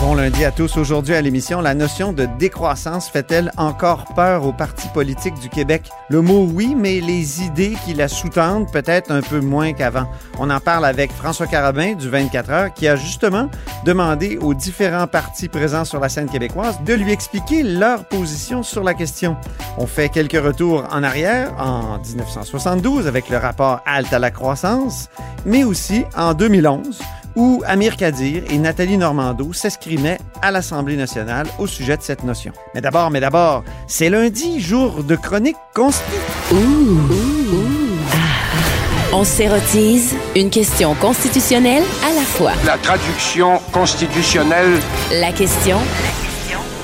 Bon lundi à tous. Aujourd'hui à l'émission, la notion de décroissance fait-elle encore peur aux partis politiques du Québec? Le mot oui, mais les idées qui la sous-tendent peut-être un peu moins qu'avant. On en parle avec François Carabin du 24 heures qui a justement demandé aux différents partis présents sur la scène québécoise de lui expliquer leur position sur la question. On fait quelques retours en arrière en 1972 avec le rapport Halte à la croissance, mais aussi en 2011 où Amir Kadir et Nathalie Normando s'escrimaient à l'Assemblée nationale au sujet de cette notion. Mais d'abord, mais d'abord, c'est lundi, jour de chronique consti. On s'érotise une question constitutionnelle à la fois. La traduction constitutionnelle. La question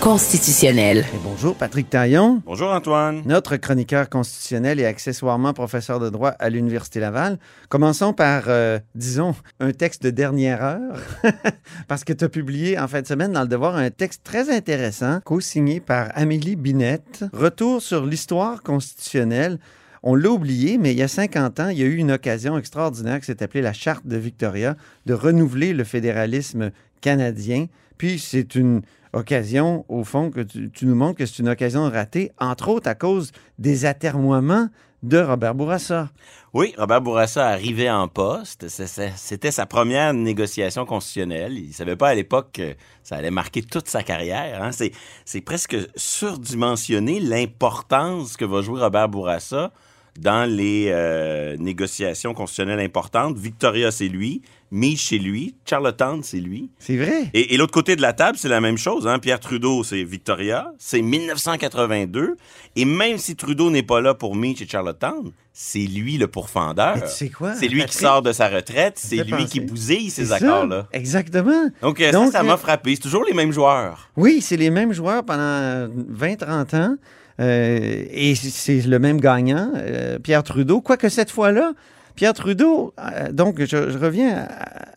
constitutionnelle. Et bonjour, Patrick Taillon, Bonjour Antoine. notre chroniqueur constitutionnel et accessoirement professeur de droit à l'Université Laval. Commençons par, euh, disons, un texte de dernière heure, parce que tu as publié en fin de semaine dans Le Devoir un texte très intéressant, co-signé par Amélie Binette, Retour sur l'histoire constitutionnelle. On l'a oublié, mais il y a 50 ans, il y a eu une occasion extraordinaire qui s'est appelée la Charte de Victoria de renouveler le fédéralisme canadien. Puis c'est une occasion, au fond, que tu, nous montres que c'est une occasion ratée, entre autres à cause des atermoiements de Robert Bourassa. Oui, Robert Bourassa arrivait en poste. C'était sa première négociation constitutionnelle. Il savait pas à l'époque que ça allait marquer toute sa carrière. hein. C'est c'est presque surdimensionné l'importance que va jouer Robert Bourassa dans les euh, négociations constitutionnelles importantes. Victoria, c'est lui. Mich, c'est lui. Charlottetown, c'est lui. C'est vrai? Et, et l'autre côté de la table, c'est la même chose. Hein? Pierre Trudeau, c'est Victoria, c'est 1982. Et même si Trudeau n'est pas là pour Meach et Charlottetown, c'est lui le pourfendeur. Mais tu sais quoi, C'est lui qui sort de sa retraite, c'est lui qui bousille ces accords-là. Exactement. Donc, euh, Donc, ça, ça m'a euh, frappé. C'est toujours les mêmes joueurs. Oui, c'est les mêmes joueurs pendant 20-30 ans. euh, et c'est le même gagnant, euh, Pierre Trudeau. Quoique cette fois-là, Pierre Trudeau, euh, donc je, je reviens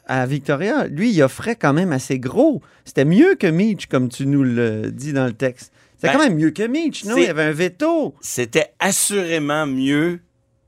à, à Victoria, lui, il offrait quand même assez gros. C'était mieux que Meach, comme tu nous le dis dans le texte. C'était Ben, quand même mieux que Meach, non? Il y avait un veto. C'était assurément mieux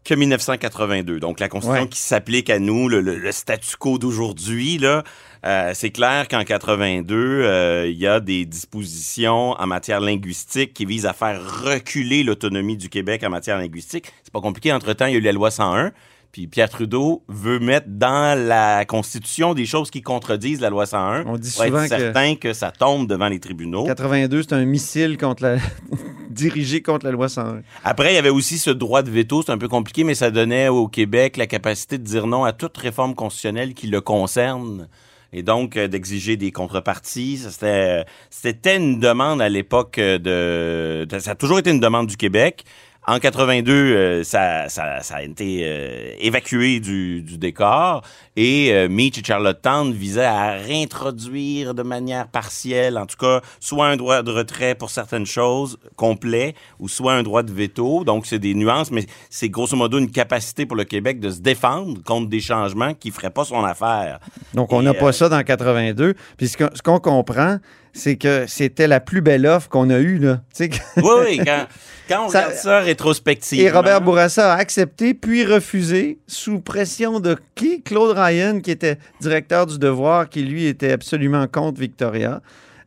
que 1982. Donc, la Constitution Ouais. qui s'applique à nous, le, le- le statu quo d'aujourd'hui, là, euh, c'est clair qu'en 82, euh, il y a des dispositions en matière linguistique qui visent à faire reculer l'autonomie du Québec en matière linguistique. C'est pas compliqué. Entre-temps, il y a eu la loi 101. Puis Pierre Trudeau veut mettre dans la Constitution des choses qui contredisent la loi 101 On dit pour souvent être que- certain que... ça tombe devant les tribunaux. 82, c'est un missile contre la... dirigé contre la loi 101. Après, il y avait aussi ce droit de veto. C'est un peu compliqué, mais ça donnait au Québec la capacité de dire non à toute réforme constitutionnelle qui le concerne. Et donc, euh, d'exiger des contreparties. Ça, C'était, c'était une demande à l'époque de, de- Ça a toujours été une demande du Québec. En 82, euh, ça, ça, ça a été euh, évacué du, du décor et euh, Meach et Charlottetown visaient à réintroduire de manière partielle, en tout cas, soit un droit de retrait pour certaines choses complet ou soit un droit de veto. Donc, c'est des nuances, mais c'est grosso modo une capacité pour le Québec de se défendre contre des changements qui ne feraient pas son affaire. Donc, on n'a euh, pas ça dans 82. Puis ce qu'on comprend, c'est que c'était la plus belle offre qu'on a eue. Là. Que- Oui, oui, quand, quand on Ça- regarde ça rétrospectivement. Et Robert Bourassa a accepté, puis refusé, sous pression de qui? Claude Ryan, qui était directeur du Devoir, qui lui était absolument contre Victoria.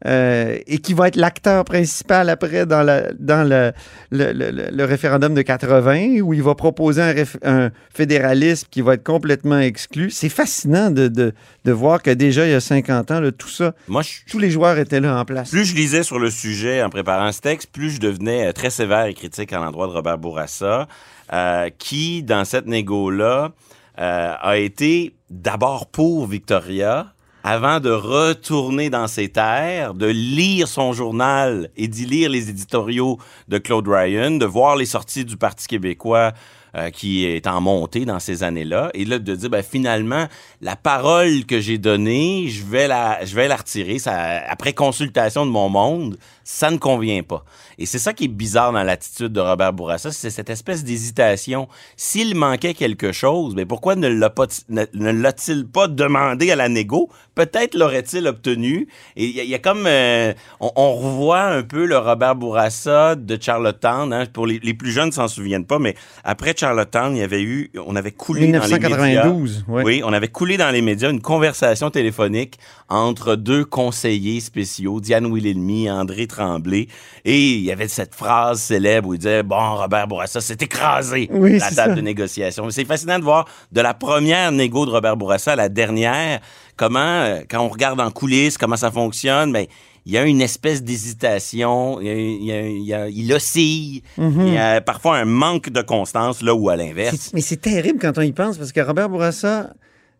Euh, et qui va être l'acteur principal après dans, la, dans le, le, le- le référendum de 80, où il va proposer un, réf- un fédéralisme qui va être complètement exclu. C'est fascinant de, de, de voir que déjà, il y a 50 ans, là, tout ça, Moi, je, tous les joueurs étaient là en place. plus je lisais sur le sujet en préparant ce texte, plus je devenais euh, très sévère et critique à l'endroit de Robert Bourassa, euh, qui, dans cette négo-là, euh, a été d'abord pour Victoria, avant de retourner dans ses terres, de lire son journal et d'y lire les éditoriaux de Claude Ryan, de voir les sorties du Parti québécois euh, qui est en montée dans ces années-là, et là de dire ben, finalement la parole que j'ai donnée, je vais la, je vais la retirer. Ça, après consultation de mon monde, ça ne convient pas. Et c'est ça qui est bizarre dans l'attitude de Robert Bourassa, c'est cette espèce d'hésitation. S'il manquait quelque chose, ben pourquoi ne pas, l'a-t-il pas demandé à la négo? Peut-être l'aurait-il obtenu. Et il y, a- il y a comme euh, on, on revoit un peu le Robert Bourassa de Charlottetown. Hein, pour les, les plus jeunes, ne s'en souviennent pas, mais après Charlottetown, il y avait eu, on avait coulé dans les médias. 1992, ouais. Oui, on avait coulé dans les médias une conversation téléphonique entre deux conseillers spéciaux, Diane Wilhelmy, André Tremblay, et il y avait cette phrase célèbre où il disait bon Robert Bourassa s'est écrasé Oui, la table ça. de négociation. C'est fascinant de voir de la première négo de Robert Bourassa à la dernière comment euh, quand on regarde en coulisses comment ça fonctionne, mais il y a une espèce d'hésitation, il, oscille, Mhm. il y a parfois un manque de constance là où à l'inverse. Mais c'est terrible quand on y pense parce que Robert Bourassa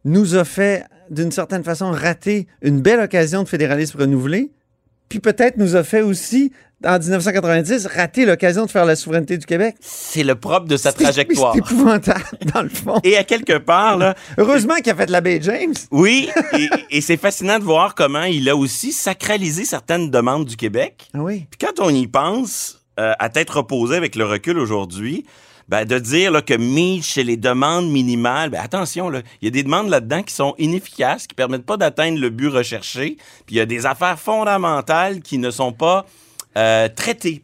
nous a fait, d'une certaine façon, rater une belle occasion de fédéralisme renouvelé, puis peut-être nous a fait aussi, en 1990, rater l'occasion de faire la souveraineté du Québec. C'est le propre de sa trajectoire. C'est épouvantable, dans le fond. Et à quelque part, là, Heureusement qu'il a fait la baie James. oui, et, et c'est fascinant de voir comment il a aussi sacralisé certaines demandes du Québec. Ah oui. Puis quand on y pense, euh, à tête reposée avec le recul aujourd'hui, ben, de dire là, que Mitch, c'est les demandes minimales, ben, attention, il y a des demandes là-dedans qui sont inefficaces, qui permettent pas d'atteindre le but recherché, puis il y a des affaires fondamentales qui ne sont pas euh,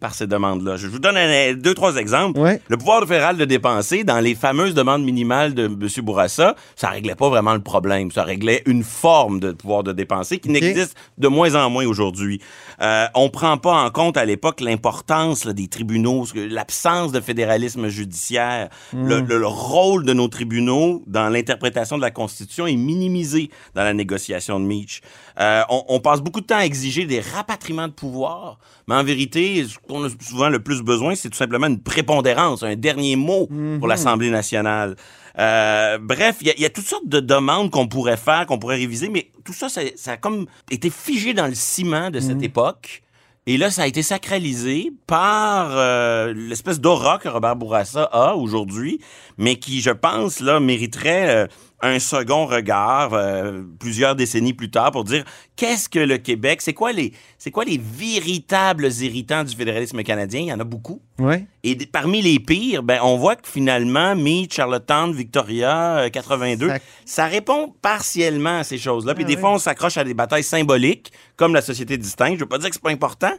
par ces demandes-là. Je vous donne un- deux, trois exemples. Ouais. Le pouvoir fédéral de dépenser, dans les fameuses demandes minimales de M. Bourassa, ça réglait pas vraiment le problème. Ça réglait une forme de pouvoir de dépenser qui n'existe de moins en moins aujourd'hui. Euh, on prend pas en compte à l'époque l'importance des tribunaux, l'absence de fédéralisme judiciaire, le, le- le rôle de nos tribunaux dans l'interprétation de la Constitution est minimisé dans la négociation de Mitch. Euh, on, on passe beaucoup de temps à exiger des rapatriements de pouvoir, mais en vérité, ce qu'on a souvent le plus besoin, c'est tout simplement une prépondérance, un dernier mot pour l'Assemblée nationale. Euh, bref, il y, a- il y a toutes sortes de demandes qu'on pourrait faire, qu'on pourrait réviser, mais tout ça, ça, ça a comme été figé dans le ciment de cette époque. Et là, ça a été sacralisé par euh, l'espèce d'aura que Robert Bourassa a aujourd'hui, mais qui, je pense, là, mériterait euh, un second regard euh, plusieurs décennies plus tard pour dire qu'est-ce que le Québec, c'est quoi les, c'est quoi les véritables héritants du fédéralisme canadien? Il y en a beaucoup. Oui. Et parmi les pires, ben, on voit que finalement, Meade, Charlottetown, Victoria, euh, 82, Ça- ça... répond partiellement à ces choses-là. Puis Ah des oui. fois, on s'accroche à des batailles symboliques, comme la société distincte. Je veux pas dire que c'est pas important,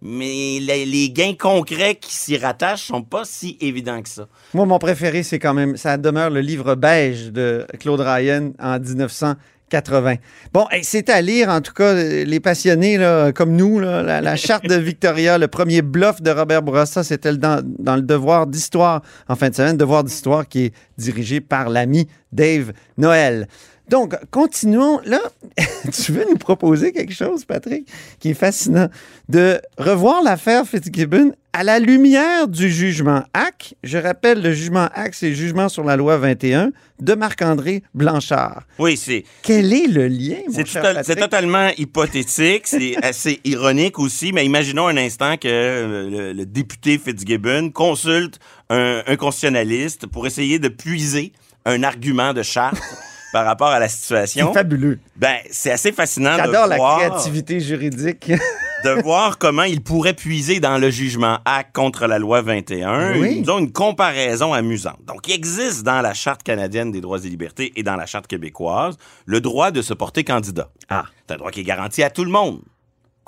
mais les, gains concrets qui s'y rattachent sont pas si évidents que ça. Moi, mon préféré, c'est quand même, ça demeure le livre beige de Claude Ryan en 1980. Bon, hey, c'est à lire, en tout cas, les passionnés comme nous, la, charte de Victoria, le premier bluff de Robert Bourassa, c'était dans, dans le devoir d'histoire en fin de semaine, devoir d'histoire qui est dirigé par l'ami Dave Noël. Donc, continuons. Là, tu veux nous proposer quelque chose, Patrick, qui est fascinant, de revoir l'affaire Fitzgibbon à la lumière du jugement HAC. Je rappelle, le jugement HAC, c'est le jugement sur la loi 21 de Marc-André Blanchard. Oui, c'est Quel est le lien, mon C'est cher c'est totalement hypothétique, c'est assez ironique aussi, mais imaginons un instant que euh, le, le député Fitzgibbon consulte un, un constitutionnaliste pour essayer de puiser un argument de charte par rapport à la situation. C'est fabuleux. Ben, c'est assez fascinant de J'adore la voir, créativité juridique. de voir comment il pourrait puiser dans le jugement Acte contre la loi 21. Oui. Ils ont une comparaison amusante. Donc, il existe dans la Charte canadienne des droits et libertés et dans la Charte québécoise le droit de se porter candidat. Ah. C'est un droit qui est garanti à tout le monde.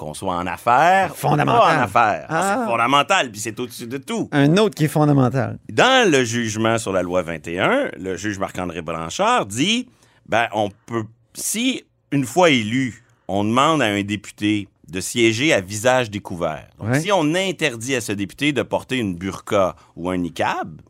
Qu'on soit en affaires, Fondamental. pas en affaires. Ah. C'est fondamental, puis c'est au-dessus de tout. Un autre qui est fondamental. Dans le jugement sur la loi 21, le juge Marc-André Blanchard dit ben on peut si une fois élu, on demande à un député de siéger à visage découvert. Donc, Ouais. si on interdit à ce député de porter une burqa ou un niqab,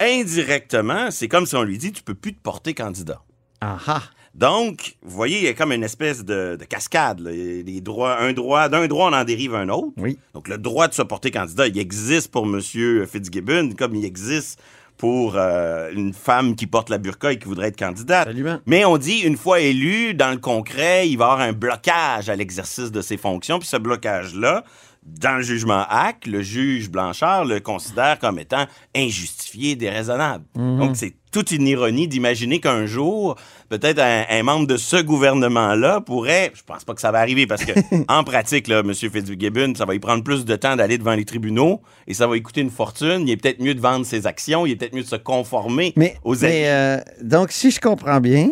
indirectement, c'est comme si on lui dit tu peux plus te porter candidat. Ah ah. Donc, vous voyez, il y a comme une espèce de, de cascade. là. Des droits, un droit, d'un droit, on en dérive un autre. Oui. Donc, le droit de se porter candidat, il existe pour M. Fitzgibbon, comme il existe pour euh, une femme qui porte la burqa et qui voudrait être candidate. Absolument. Mais on dit, une fois élu, dans le concret, il va y avoir un blocage à l'exercice de ses fonctions. Puis ce blocage-là, dans le jugement HAC, le juge Blanchard le considère comme étant injustifié, déraisonnable. Donc, c'est toute une ironie d'imaginer qu'un jour, peut-être un, un membre de ce gouvernement-là pourrait, je pense pas que ça va arriver parce que, en pratique, là, M. Fitzgibbon, ça va y prendre plus de temps d'aller devant les tribunaux et ça va lui coûter une fortune. Il est peut-être mieux de vendre ses actions, il est peut-être mieux de se conformer Mais, aux mais, euh, donc, si je comprends bien,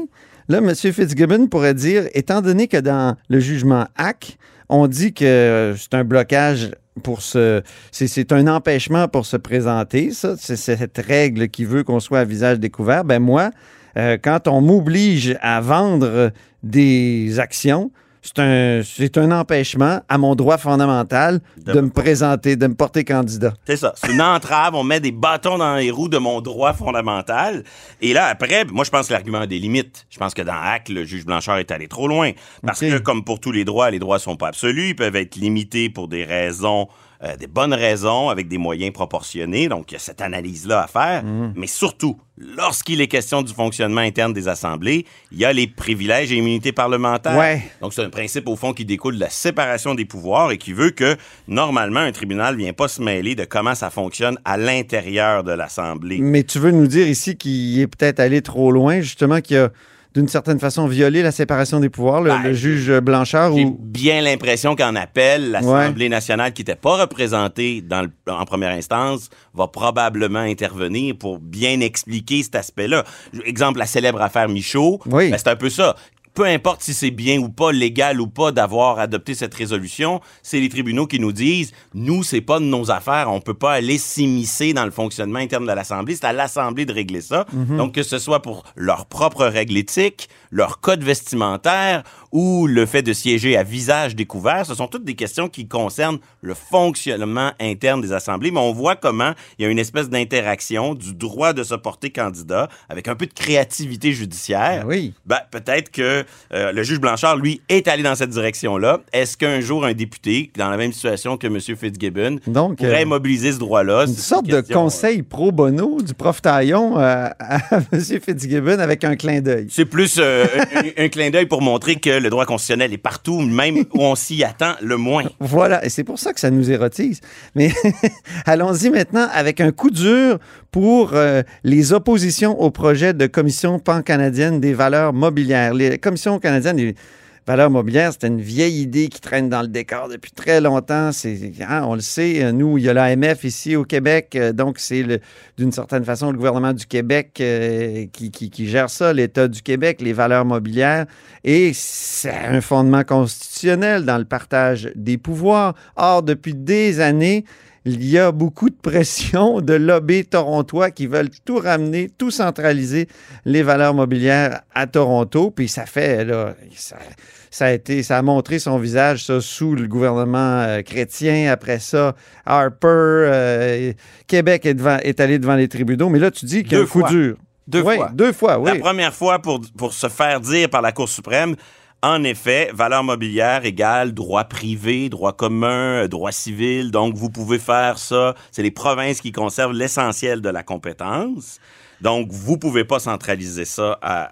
là, M. Fitzgibbon pourrait dire, étant donné que dans le jugement HAC, on dit que euh, c'est un blocage pour se. C'est, c'est un empêchement pour se présenter, ça. C'est cette règle qui veut qu'on soit à visage découvert. Ben moi, euh, quand on m'oblige à vendre des actions, c'est un, c'est un empêchement à mon droit fondamental de, De- me présenter, de me porter candidat. C'est ça. C'est une entrave. On met des bâtons dans les roues de mon droit fondamental. Et là, après, moi, je pense que l'argument a des limites. Je pense que dans Hack, le juge Blanchard est allé trop loin. Parce que, comme pour tous les droits, les droits sont pas absolus. Ils peuvent être limités pour des raisons, euh, des bonnes raisons, avec des moyens proportionnés. Donc, il y a cette analyse-là à faire. Mhm. Mais surtout, lorsqu'il est question du fonctionnement interne des assemblées, il y a les privilèges et immunités parlementaires. Ouais. Donc, c'est un principe, au fond, qui découle de la séparation des pouvoirs et qui veut que, normalement, un tribunal ne vient pas se mêler de comment ça fonctionne à l'intérieur de l'Assemblée. Mais tu veux nous dire ici qu'il est peut-être allé trop loin, justement, qu'il a d'une certaine façon violé la séparation des pouvoirs, le, Ben, le juge Blanchard J'ai ou bien l'impression qu'en appel, l'Assemblée nationale, qui n'était pas représentée dans le- en première instance, va probablement intervenir pour bien expliquer cet aspect-là. Exemple, la célèbre affaire Michaud, Oui. ben, c'est un peu ça. Peu importe si c'est bien ou pas, légal ou pas d'avoir adopté cette résolution, c'est les tribunaux qui nous disent, nous, c'est pas de nos affaires, on peut pas aller s'immiscer dans le fonctionnement interne de l'Assemblée, c'est à l'Assemblée de régler ça. Donc, que ce soit pour leurs propres règles éthiques, leur code vestimentaire ou le fait de siéger à visage découvert, ce sont toutes des questions qui concernent le fonctionnement interne des assemblées, mais on voit comment il y a une espèce d'interaction du droit de se porter candidat avec un peu de créativité judiciaire. Ben oui. Ben, peut-être que euh, le juge Blanchard, lui, est allé dans cette direction-là. Est-ce qu'un jour, un député, dans la même situation que M. Fitzgibbon, Donc, pourrait euh, mobiliser ce droit-là? une sorte de question, euh, conseil pro bono du prof Taillon euh, à M. Fitzgibbon avec un clin d'œil. C'est plus euh, un, un clin d'œil pour montrer que le droit constitutionnel est partout, même où on s'y attend le moins. Voilà, et c'est pour ça que ça nous érotise. Mais allons-y maintenant avec un coup dur pour euh, les oppositions au projet de commission pan-canadienne des valeurs mobilières. Les commissions canadiennes des valeurs mobilières, c'était une vieille idée qui traîne dans le décor depuis très longtemps. Hein, on le sait, nous, il y a l'AMF ici au Québec, euh, donc c'est d'une certaine façon le gouvernement du Québec euh, qui gère ça, l'État du Québec, les valeurs mobilières, et c'est un fondement constitutionnel dans le partage des pouvoirs. Or, depuis des années, il y a beaucoup de pression de lobbies torontois qui veulent tout ramener, tout centraliser les valeurs mobilières à Toronto. Puis ça fait, là, ça, ça a été, ça a montré son visage, ça, sous le gouvernement euh, chrétien. Après ça, Harper, euh, Québec est, devant- est allé devant les tribunaux. Mais là, tu dis qu'il y a coup fois. dur. Deux Oui, fois. Deux fois, oui. La première fois pour, pour se faire dire par la Cour suprême, en effet, valeur mobilière égale droit privé, droit commun, droit civil. Donc, vous pouvez faire ça. C'est les provinces qui conservent l'essentiel de la compétence. Donc, vous pouvez pas centraliser ça à,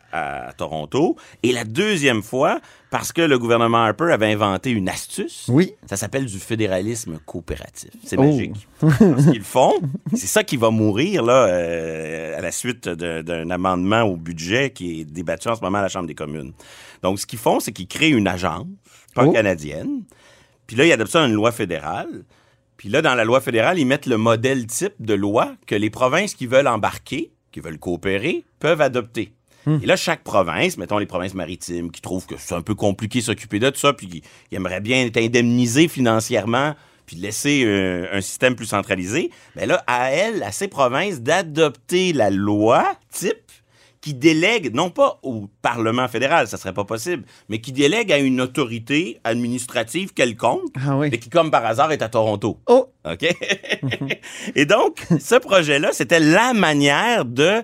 à Toronto. Et la deuxième fois, parce que le gouvernement Harper avait inventé une astuce. Oui. Ça s'appelle du fédéralisme coopératif. C'est Oh. magique. Ce qu'ils font, c'est ça qui va mourir là, euh, à la suite d'un amendement au budget qui est débattu en ce moment à la Chambre des communes. Donc, ce qu'ils font, c'est qu'ils créent une agence Oh. pan-canadienne. Puis là, ils adoptent ça dans une loi fédérale. Puis là, dans la loi fédérale, ils mettent le modèle type de loi que les provinces qui veulent embarquer, qui veulent coopérer, peuvent adopter. Et là, chaque province, mettons les provinces maritimes, qui trouvent que c'est un peu compliqué s'occuper de tout ça, puis qui aimeraient bien être indemnisés financièrement, puis laisser euh, un système plus centralisé, bien là, à elles, à ces provinces, d'adopter la loi type qui délègue, non pas au Parlement fédéral, ça serait pas possible, mais qui délègue à une autorité administrative quelconque, Ah oui. et qui, comme par hasard, est à Toronto. Oh! OK? et donc, ce projet-là, c'était la manière de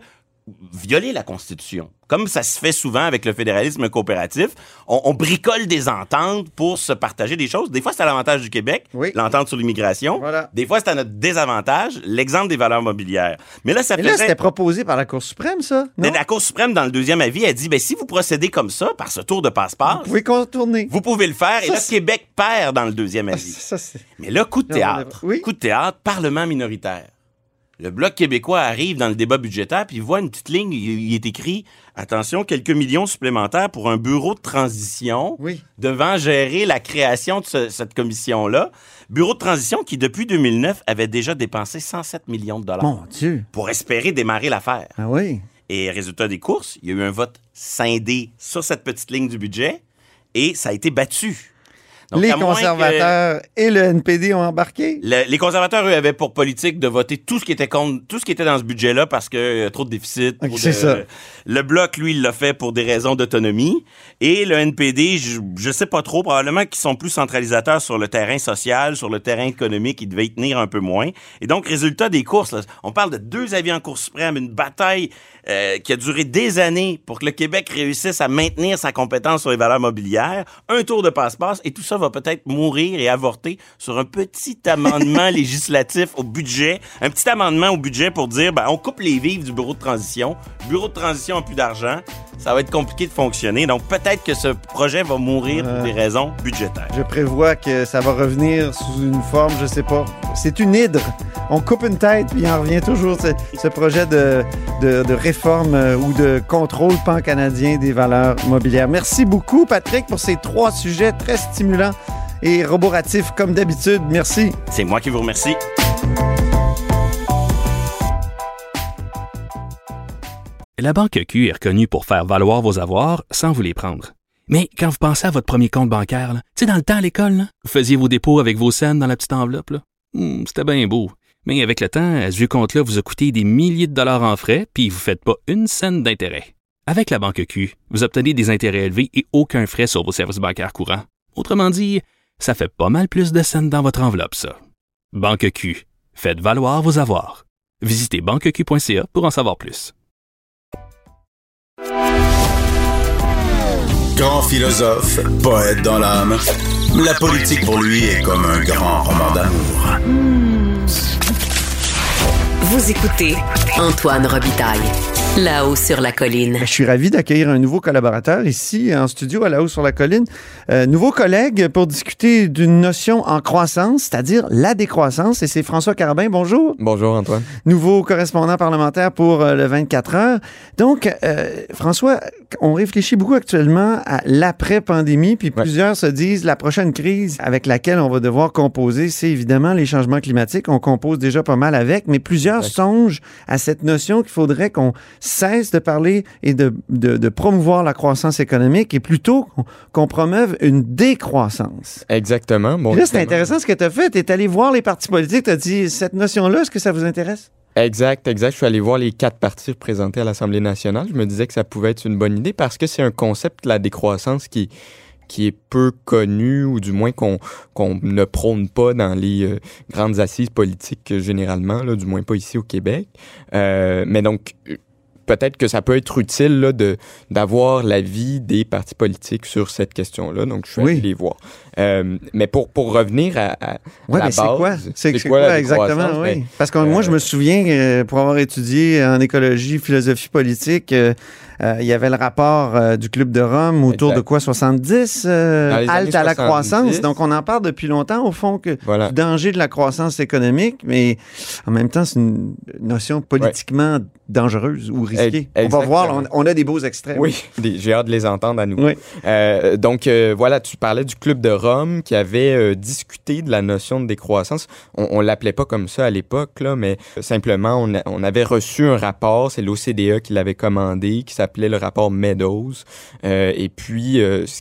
violer la Constitution. Comme ça se fait souvent avec le fédéralisme coopératif, on, on bricole des ententes pour se partager des choses. Des fois, c'est à l'avantage du Québec, Oui. l'entente sur l'immigration. Voilà. Des fois, c'est à notre désavantage, l'exemple des valeurs mobilières. Mais là, ça Mais là, c'était proposé par la Cour suprême, ça? Mais Non? la Cour suprême, dans le deuxième avis, a dit, ben, si vous procédez comme ça, par ce tour de passe-passe, Vous pouvez contourner. vous pouvez le faire. et là, Québec perd dans le deuxième avis. Ça. Mais là, coup de théâtre. oui. Coup de théâtre, Parlement minoritaire. Le Bloc québécois arrive dans le débat budgétaire, puis il voit une petite ligne, il, il est écrit Attention, quelques millions supplémentaires pour un bureau de transition Oui. devant gérer la création de ce- cette commission-là. Bureau de transition qui, depuis 2009, avait déjà dépensé 107 millions de dollars Mon Dieu. pour espérer démarrer l'affaire. Ah oui. Et résultat des courses, il y a eu un vote scindé sur cette petite ligne du budget et ça a été battu. Donc, les que- conservateurs et le NPD ont embarqué? le- les conservateurs, eux, avaient pour politique de voter tout ce qui était contre, tout ce qui était dans ce budget-là parce que euh, trop de déficit. C'est ça. Le bloc, lui, il l'a fait pour des raisons d'autonomie. Et le NPD, je, je sais pas trop, probablement qu'ils sont plus centralisateurs sur le terrain social, sur le terrain économique, ils devaient y tenir un peu moins. Et donc, résultat des courses, là, on parle de deux avis en Cour suprême, une bataille euh, qui a duré des années pour que le Québec réussisse à maintenir sa compétence sur les valeurs mobilières, un tour de passe-passe, et tout ça va peut-être mourir et avorter sur un petit amendement législatif au budget, un petit amendement au budget pour dire, ben, on coupe les vives du bureau de transition. Bureau de transition a plus d'argent, ça va être compliqué de fonctionner, donc peut-être que ce projet va mourir pour Euh. des raisons budgétaires. Je prévois que ça va revenir sous une forme, je sais pas. C'est une hydre. On coupe une tête, puis il en revient toujours ce, ce projet de, de, de réforme euh, ou de contrôle pan-canadien des valeurs mobilières. Merci beaucoup, Patrick, pour ces trois sujets très stimulants et roboratifs, comme d'habitude. Merci. C'est moi qui vous remercie. La Banque Q est reconnue pour faire valoir vos avoirs sans vous les prendre. Mais quand vous pensez à votre premier compte bancaire, tu sais, dans le temps à l'école, là, vous faisiez vos dépôts avec vos scènes dans la petite enveloppe. là. Hmm, C'était bien beau. Mais avec le temps, à ce vieux compte-là vous a coûté des milliers de dollars en frais, puis vous ne faites pas une scène d'intérêt. Avec la Banque Q, vous obtenez des intérêts élevés et aucun frais sur vos services bancaires courants. Autrement dit, ça fait pas mal plus de scènes dans votre enveloppe, ça. Banque Q. Faites valoir vos avoirs. Visitez banqueq.ca pour en savoir plus. Grand philosophe, poète dans l'âme, la politique pour lui est comme un grand roman d'amour. Vous écoutez Antoine Robitaille, là-haut sur la colline. Je suis ravi d'accueillir un nouveau collaborateur ici en studio à la haut sur la colline. Euh, nouveau collègue pour discuter d'une notion en croissance, c'est-à-dire la décroissance. Et c'est François Carabin. Bonjour. Bonjour Antoine. Nouveau correspondant parlementaire pour euh, le 24 heures. Donc, euh, François, on réfléchit beaucoup actuellement à l'après-pandémie, puis Ouais. plusieurs se disent la prochaine crise avec laquelle on va devoir composer, c'est évidemment les changements climatiques. On compose déjà pas mal avec, mais plusieurs Exact. songent à cette notion qu'il faudrait qu'on cesse de parler et de, de- de promouvoir la croissance économique et plutôt qu'on- promeuve une décroissance. Exactement. Bon, là, c'est intéressant ce que tu as fait. Tu es allé voir les partis politiques, tu as dit cette notion-là, est-ce que ça vous intéresse? Exact, exact. Je suis allé voir les quatre partis représentés à l'Assemblée nationale. Je me disais que ça pouvait être une bonne idée parce que c'est un concept, la décroissance, qui, qui est peu connu ou du moins qu'on ne prône pas dans les euh, grandes assises politiques euh, généralement, là, du moins pas ici au Québec. Euh, mais donc, peut-être que ça peut être utile là, de d'avoir l'avis des partis politiques sur cette question-là. Donc, je suis Oui. allé les voir. Euh, mais pour, pour revenir à, à Oui, la mais c'est base, quoi? C'est exactement? décroissance? Oui. Ben, Parce que moi, euh, je me souviens, euh, pour avoir étudié en écologie, philosophie politique, euh, euh, il y avait le rapport euh, du Club de Rome autour Exact. de quoi? 70? euh, Dans les halte à la 70. croissance. Donc, on en parle depuis longtemps, au fond, que Voilà. du danger de la croissance économique, mais en même temps, c'est une notion politiquement dangereuse ou risquée. On va voir, on, a des beaux extraits. Oui, j'ai hâte de les entendre à. Oui. Euh, donc, euh, voilà, tu parlais du Club de Rome qui avait euh, discuté de la notion de décroissance. On, on l'appelait pas comme ça à l'époque, mais euh, simplement, on, avait reçu un rapport, c'est l'OCDE qui l'avait commandé, qui s'appelait le rapport Meadows. Euh, et puis, ce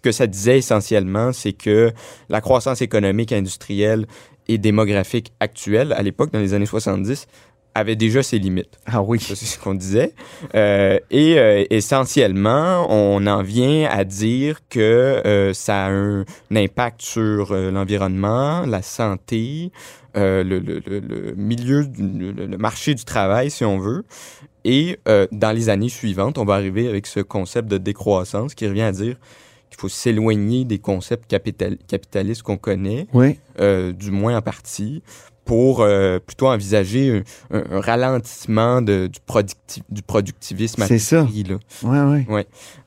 que ça disait essentiellement, c'est que la croissance économique industrielle et démographique actuelle, à l'époque, dans les années 70, avait déjà ses limites. Ah oui. C'est ce qu'on disait. Euh, et euh, essentiellement, on en vient à dire que euh, ça a un, impact sur l'environnement, la santé, le, le- le- le milieu, du, le, marché du travail, si on veut. Et dans les années suivantes, on va arriver avec ce concept de décroissance qui revient à dire qu'il faut s'éloigner des concepts capital- capitalistes qu'on connaît Oui. euh, du moins en partie, pour euh, plutôt envisager un, un- un ralentissement de- du, producti- du productivisme C'est ça. là. Oui, oui.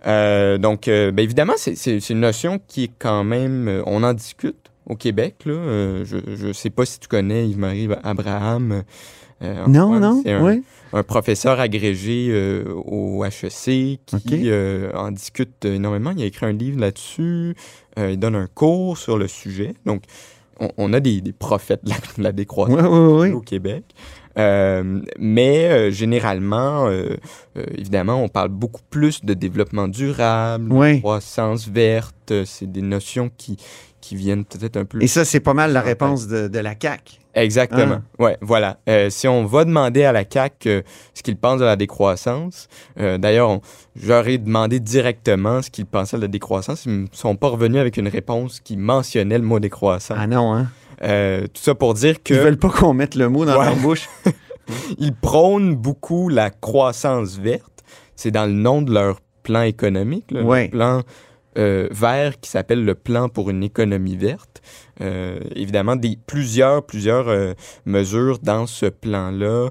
Euh, donc, ben, évidemment, c'est- une notion qui est quand même... on en discute au Québec. Là. Je ne sais pas si tu connais Yves-Marie Abraham. Non, non, oui. Un professeur agrégé euh, au HEC qui euh, en discute énormément. Il a écrit un livre là-dessus. Euh, il donne un cours sur le sujet. Donc, on, on a des, des prophètes de la, de la décroissance Oui, oui, oui. au Québec. Euh, mais euh, généralement, euh, évidemment, on parle beaucoup plus de développement durable, Oui. de croissance verte. C'est des notions qui, qui viennent peut-être un peu... Et ça, c'est pas mal la réponse de, de la CAQ. Exactement. Ah. Ouais, voilà. Euh, si on va demander à la CAC euh, ce qu'ils pensent de la décroissance, euh, d'ailleurs, j'aurais demandé directement ce qu'ils pensaient de la décroissance. Ils ne sont pas revenus avec une réponse qui mentionnait le mot décroissance. Ah non, hein? Tout ça pour dire que Ils veulent pas qu'on mette le mot dans Ouais. leur bouche. ils prônent beaucoup la croissance verte. C'est dans le nom de leur plan économique, là, Ouais. le plan euh, vert qui s'appelle le plan pour une économie verte. Euh, évidemment, des, plusieurs, plusieurs euh, mesures dans ce plan-là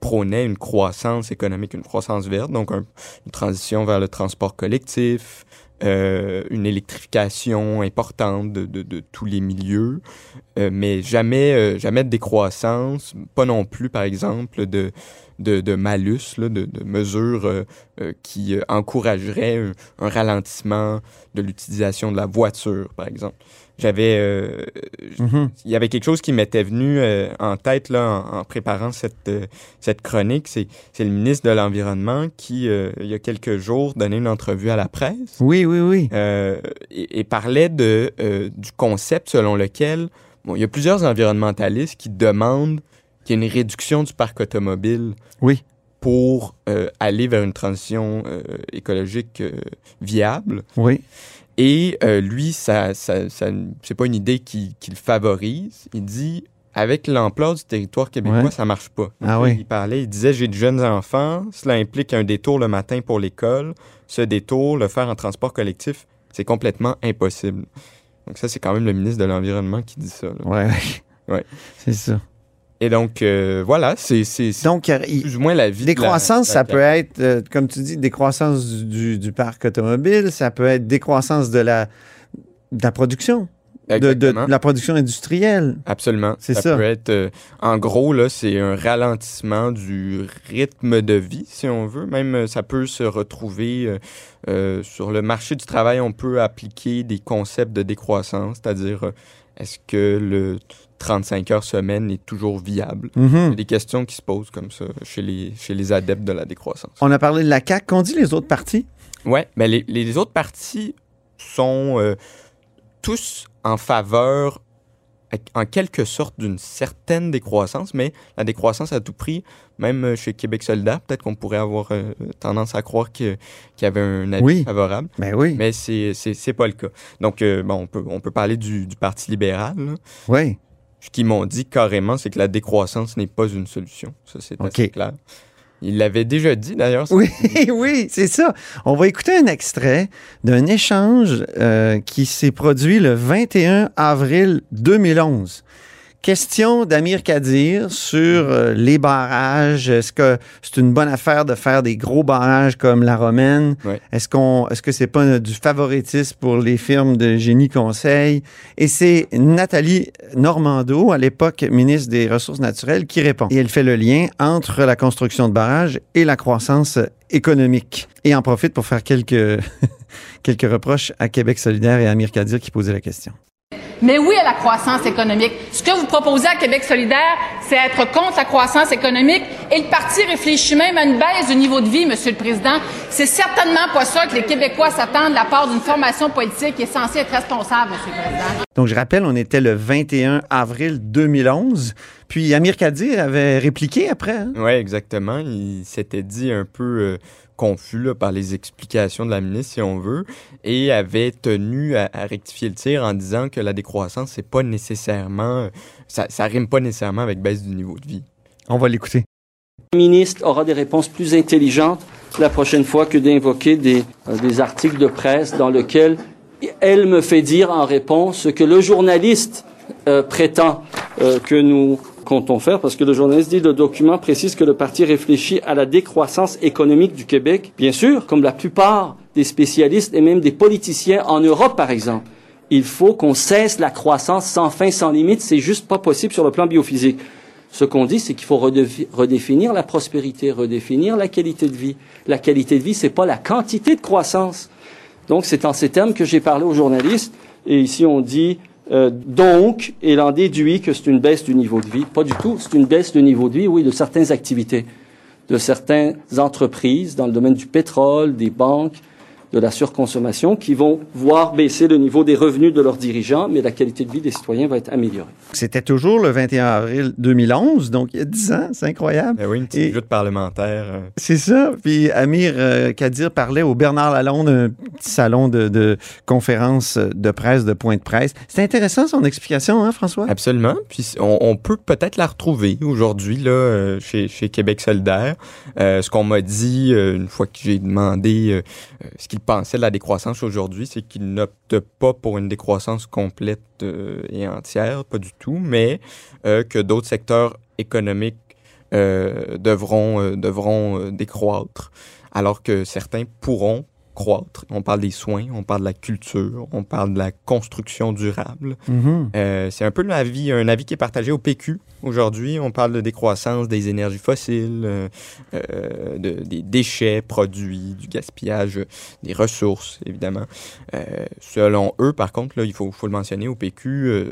prônaient une croissance économique, une croissance verte, donc un- une transition vers le transport collectif, une électrification importante de, tous les milieux, mais jamais, jamais de décroissance, pas non plus, par exemple, de, de, de malus, là, de, de mesures euh, euh, qui euh, encourageraient un, un ralentissement de l'utilisation de la voiture, par exemple. J'avais, Mhm. il y avait quelque chose qui m'était venu en tête là, en, en préparant cette, cette chronique. C'est, c'est le ministre de l'Environnement qui, il y a quelques jours, donnait une entrevue à la presse Oui, oui, oui. et, et parlait de, du concept selon lequel bon, il y a plusieurs environnementalistes qui demandent qu'il y ait une réduction du parc automobile Oui. pour euh, aller vers une transition euh, écologique euh, viable. Oui. Et lui, ça, ça, ça, c'est pas une idée qui, qui le favorise. Il dit, avec l'ampleur du territoire québécois, Ouais. ça marche pas. Ah oui. Il parlait, il disait, j'ai de jeunes enfants, cela implique un détour le matin pour l'école. Ce détour, le faire en transport collectif, c'est complètement impossible. Donc ça, c'est quand même le ministre de l'Environnement qui dit ça. là. Ouais. Ouais. C'est ça. Et donc, euh, voilà, c'est, Donc, il- plus ou moins la vie. de la- Décroissance, de la ça peut être, euh, comme tu dis, décroissance du, du- du parc automobile, ça peut être décroissance de la, de la production, de, de- la production industrielle. Absolument. C'est ça. ça. peut être, euh, en gros, là, c'est un ralentissement du rythme de vie, si on veut. Même, euh, ça peut se retrouver euh, euh, sur le marché du travail. On peut appliquer des concepts de décroissance, c'est-à-dire, euh, est-ce que le 35 heures semaine est toujours viable? Il y Mhm. a des questions qui se posent comme ça chez les, chez les adeptes de la décroissance. On a parlé de la CAQ. Qu'ont dit les autres partis? Ouais, mais les, les autres partis sont euh, tous en faveur, en quelque sorte, d'une certaine décroissance, mais la décroissance à tout prix, même euh, chez Québec solidaire, peut-être qu'on pourrait avoir euh, tendance à croire qu'il y avait un avis Oui. favorable, Ben oui. mais c'est pas le cas. Donc, euh, bon, on peut, on peut parler du, du Parti libéral, là. Oui. Ce qu'ils m'ont dit carrément, c'est que la décroissance n'est pas une solution. Ça, c'est assez clair. Ils l'avaient déjà dit, d'ailleurs. Oui, oui, c'est ça. On va écouter un extrait d'un échange euh, qui s'est produit le 21 avril 2011. Question d'Amir Kadir sur euh, les barrages. Est-ce que c'est une bonne affaire de faire des gros barrages comme la Romaine? Ouais. Est-ce qu'on, est-ce que c'est pas du favoritisme pour les firmes de génie conseil? Et c'est Nathalie Normando, à l'époque ministre des Ressources naturelles, qui répond. Et elle fait le lien entre la construction de barrages et la croissance économique. Et en profite pour faire quelques, quelques reproches à Québec solidaire et à Amir Kadir qui posait la question. Mais oui à la croissance économique. Ce que vous proposez à Québec solidaire, c'est être contre la croissance économique et le parti réfléchit même à une baisse du niveau de vie, Monsieur le Président. C'est certainement pas ça que les Québécois s'attendent de la part d'une formation politique qui est censée être responsable, Monsieur le Président. Donc, je rappelle, on était le 21 avril 2011. Puis Puis Amir Kadir avait répliqué après. Hein? Oui, exactement. Il s'était dit un peu euh, confus là, par les explications de la ministre, si on veut, et avait tenu à, à rectifier le tir en disant que la décroissance, c'est pas nécessairement, ça, ça rime pas nécessairement avec baisse du niveau de vie. On va l'écouter. Le ministre aura des réponses plus intelligentes la prochaine fois que d'invoquer des, euh, des articles de presse dans lesquels elle me fait dire en réponse ce que le journaliste euh, prétend euh, que nous comptons faire, parce que le journaliste dit le document précise que le parti réfléchit à la décroissance économique du Québec, bien sûr, comme la plupart des spécialistes et même des politiciens en Europe, par exemple. Il faut qu'on cesse la croissance sans fin, sans limite. C'est juste pas possible sur le plan biophysique. Ce qu'on dit, c'est qu'il faut redéfi- redéfinir la prospérité, redéfinir la qualité de vie. La qualité de vie, c'est pas la quantité de croissance. Donc, c'est en ces termes que j'ai parlé aux journalistes. Et ici, on dit euh, donc, et l'en déduit que c'est une baisse du niveau de vie. Pas du tout. C'est une baisse du niveau de vie, oui, de certaines activités, de certaines entreprises dans le domaine du pétrole, des banques, de la surconsommation, qui vont voir baisser le niveau des revenus de leurs dirigeants, mais la qualité de vie des citoyens va être améliorée. C'était toujours le 21 avril 2011, donc il y a 10 ans, c'est incroyable. Ben oui, une petite Et- lutte parlementaire. euh, C'est ça. Puis Amir euh, Kadir parlait au Bernard Lalonde, un petit salon de, de conférence de presse, de point de presse. C'est intéressant son explication, hein, François? Absolument. Puis on, on peut peut-être la retrouver aujourd'hui là euh, chez, chez Québec solidaire. Euh, ce qu'on m'a dit une fois que j'ai demandé euh, ce qu'il pensait de la décroissance aujourd'hui, c'est qu'il n'opte pas pour une décroissance complète euh, et entière, pas du tout, mais euh, que d'autres secteurs économiques euh, devront, devront décroître, alors que certains pourront croître. On parle des soins, on parle de la culture, on parle de la construction durable. Mhm. Euh, c'est un peu l'avis, un avis qui est partagé au PQ aujourd'hui. On parle de décroissance des énergies fossiles, euh, euh, de- des déchets produits, du gaspillage des ressources, évidemment. Selon eux, par contre, là, il faut, faut le mentionner au PQ,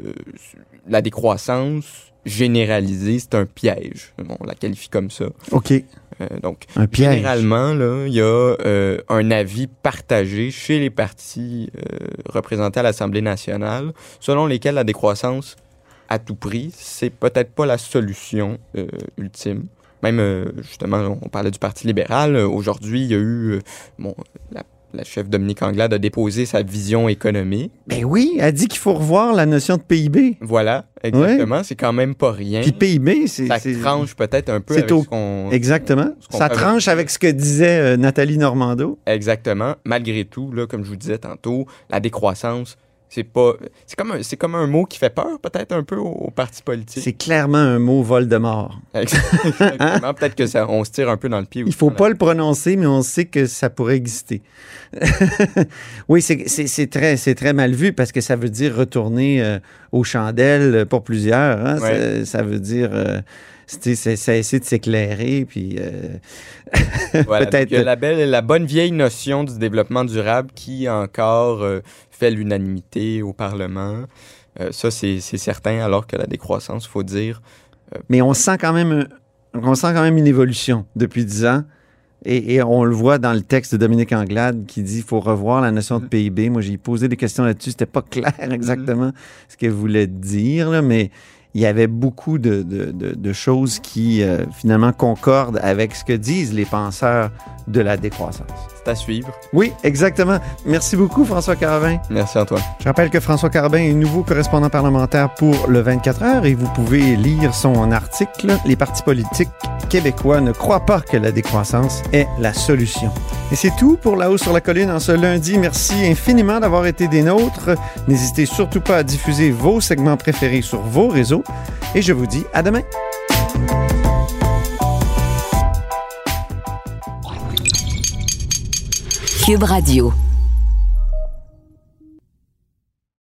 la décroissance généralisée, c'est un piège. On la qualifie comme ça. OK. Euh, donc, Un. Généralement, là, il y a euh, un avis partagé chez les partis euh, représentés à l'Assemblée nationale, selon lesquels la décroissance à tout prix, c'est peut-être pas la solution ultime. Même, justement, on parlait du Parti libéral. Aujourd'hui, il y a eu, bon, la, la chef Dominique Anglade a déposé sa vision économique. Ben oui, elle dit qu'il faut revoir la notion de PIB. Voilà, exactement. C'est quand même pas rien. Puis PIB, c'est... Ça tranche peut-être un peu avec au- ce qu'on... Exactement. ce Ça tranche avec ce que disait euh, Nathalie Normando. Exactement. Malgré tout, là, comme je vous disais tantôt, la décroissance, c'est pas. C'est comme, un- c'est comme un mot qui fait peur, peut-être un peu aux, aux partis politiques. C'est clairement un mot Voldemort. Exactement. peut-être que ça, on se tire un peu dans le pied. Il aussi faut dans pas la- le prononcer, mais on sait que ça pourrait exister. oui, c'est- c'est c'est très, c'est très mal vu parce que ça veut dire retourner euh, aux chandelles pour plusieurs. hein. Ouais. Ça, ça veut dire euh, c'est- c'est- ça essaie de s'éclairer. Puis euh, Voilà, peut-être. donc, il la, belle, la bonne vieille notion du développement durable qui encore euh, fait l'unanimité au Parlement. Euh, ça, c'est certain, alors que la décroissance, faut dire. Mais on sent quand même, un- on sent quand même une évolution depuis dix ans. Et, et on le voit dans le texte de Dominique Anglade qui dit qu'il faut revoir la notion de PIB. Moi, j'ai posé des questions là-dessus. C'était pas clair exactement ce qu'elle voulait dire, là, mais il y avait beaucoup de, de- de- de choses qui, euh, finalement, concordent avec ce que disent les penseurs de la décroissance. C'est à suivre. Oui, exactement. Merci beaucoup, François Carvin. Merci, Antoine. Je rappelle que François Carbin est nouveau correspondant parlementaire pour le 24 heures et vous pouvez lire son article Les partis politiques québécois ne croient pas que la décroissance est la solution. Et c'est tout pour La hausse sur la colline en ce lundi. Merci infiniment d'avoir été des nôtres. N'hésitez surtout pas à diffuser vos segments préférés sur vos réseaux et je vous dis à demain. Radio.